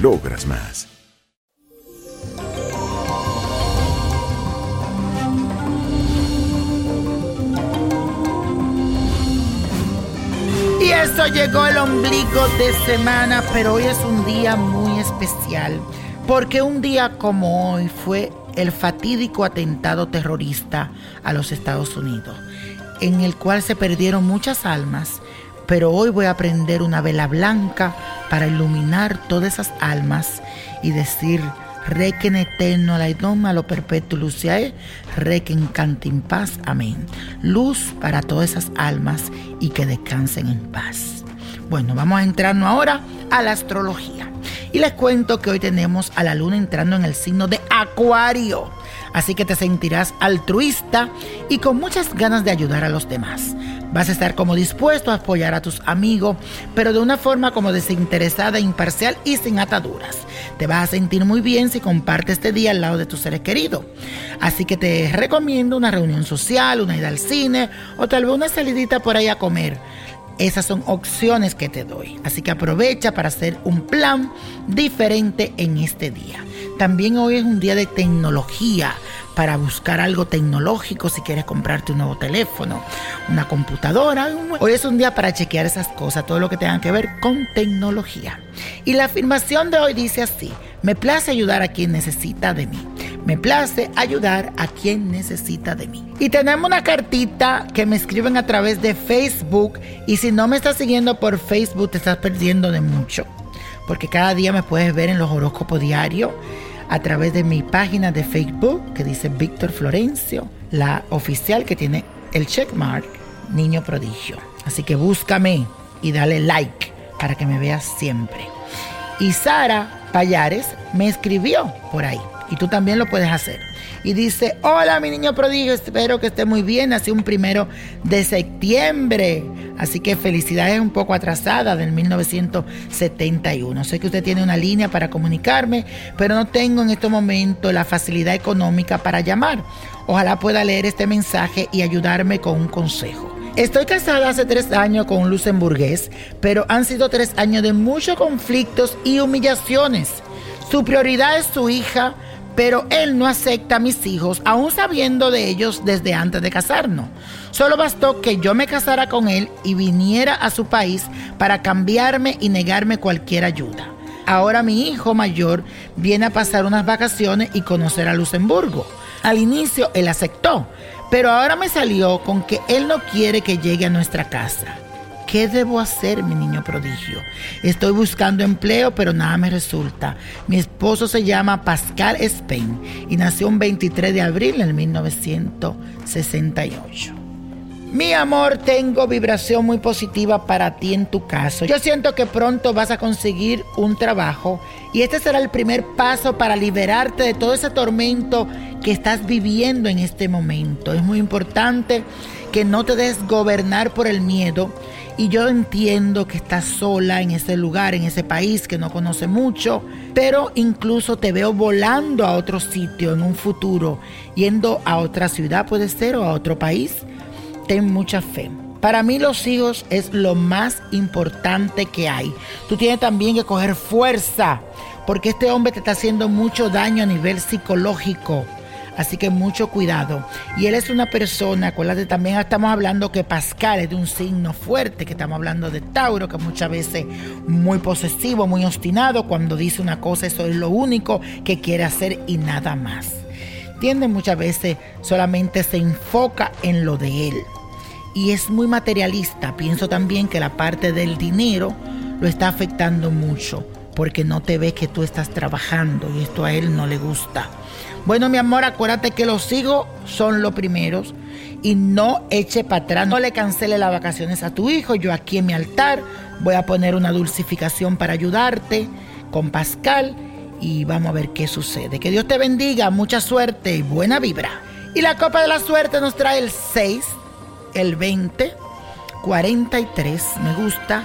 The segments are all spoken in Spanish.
logras más. Y eso llegó el ombligo de semana, pero hoy es un día muy especial, porque un día como hoy fue el fatídico atentado terrorista a los Estados Unidos, en el cual se perdieron muchas almas pero hoy voy a prender una vela blanca para iluminar todas esas almas y decir, Requen eterno la idoma lo perpetuo luciae, requen en paz, amén. Luz para todas esas almas y que descansen en paz. Bueno, vamos a entrarnos ahora a la astrología. Y les cuento que hoy tenemos a la luna entrando en el signo de Acuario. Así que te sentirás altruista y con muchas ganas de ayudar a los demás. Vas a estar como dispuesto a apoyar a tus amigos, pero de una forma como desinteresada, imparcial y sin ataduras. Te vas a sentir muy bien si compartes este día al lado de tus seres queridos. Así que te recomiendo una reunión social, una ida al cine o tal vez una salidita por ahí a comer. Esas son opciones que te doy. Así que aprovecha para hacer un plan diferente en este día. También hoy es un día de tecnología para buscar algo tecnológico si quieres comprarte un nuevo teléfono, una computadora. Hoy es un día para chequear esas cosas, todo lo que tenga que ver con tecnología. Y la afirmación de hoy dice así, me place ayudar a quien necesita de mí. Me place ayudar a quien necesita de mí. Y tenemos una cartita que me escriben a través de Facebook y si no me estás siguiendo por Facebook te estás perdiendo de mucho. Porque cada día me puedes ver en los horóscopos diarios a través de mi página de Facebook que dice Víctor Florencio, la oficial que tiene el checkmark Niño Prodigio. Así que búscame y dale like para que me veas siempre. Y Sara Payares me escribió por ahí y tú también lo puedes hacer. Y dice, hola mi niño prodigio, espero que esté muy bien, nací un primero de septiembre. Así que felicidades un poco atrasada del 1971. Sé que usted tiene una línea para comunicarme, pero no tengo en este momento la facilidad económica para llamar. Ojalá pueda leer este mensaje y ayudarme con un consejo. Estoy casada hace tres años con un luxemburgués, pero han sido tres años de muchos conflictos y humillaciones. Su prioridad es su hija, pero él no acepta a mis hijos, aún sabiendo de ellos desde antes de casarnos. Solo bastó que yo me casara con él y viniera a su país para cambiarme y negarme cualquier ayuda. Ahora mi hijo mayor viene a pasar unas vacaciones y conocer a Luxemburgo. Al inicio él aceptó, pero ahora me salió con que él no quiere que llegue a nuestra casa. ¿Qué debo hacer, mi niño prodigio? Estoy buscando empleo, pero nada me resulta. Mi esposo se llama Pascal Spain y nació un 23 de abril del 1968. Mi amor, tengo vibración muy positiva para ti en tu caso. Yo siento que pronto vas a conseguir un trabajo y este será el primer paso para liberarte de todo ese tormento que estás viviendo en este momento. Es muy importante que no te des gobernar por el miedo. Y yo entiendo que estás sola en ese lugar, en ese país que no conoce mucho, pero incluso te veo volando a otro sitio en un futuro, yendo a otra ciudad puede ser o a otro país ten mucha fe. Para mí los hijos es lo más importante que hay. Tú tienes también que coger fuerza, porque este hombre te está haciendo mucho daño a nivel psicológico. Así que mucho cuidado. Y él es una persona, acuérdate, también estamos hablando que Pascal es de un signo fuerte, que estamos hablando de Tauro, que muchas veces muy posesivo, muy obstinado. Cuando dice una cosa, eso es lo único que quiere hacer y nada más. Tiende muchas veces solamente se enfoca en lo de él y es muy materialista. Pienso también que la parte del dinero lo está afectando mucho porque no te ve que tú estás trabajando y esto a él no le gusta. Bueno, mi amor, acuérdate que los hijos son los primeros y no eche para atrás, no le cancele las vacaciones a tu hijo. Yo aquí en mi altar voy a poner una dulcificación para ayudarte con Pascal y vamos a ver qué sucede. Que Dios te bendiga, mucha suerte y buena vibra. Y la copa de la suerte nos trae el 6 el 20, 43, me gusta,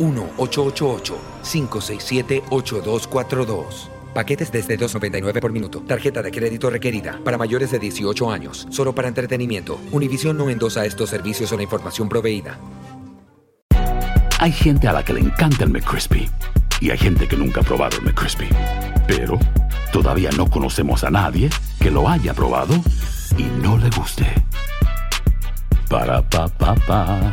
1-888-567-8242. Paquetes desde 2.99 por minuto. Tarjeta de crédito requerida para mayores de 18 años. Solo para entretenimiento. Univision no endosa estos servicios o la información proveída. Hay gente a la que le encanta el McCrispy y hay gente que nunca ha probado el McCrispy. Pero todavía no conocemos a nadie que lo haya probado y no le guste. Para pa pa pa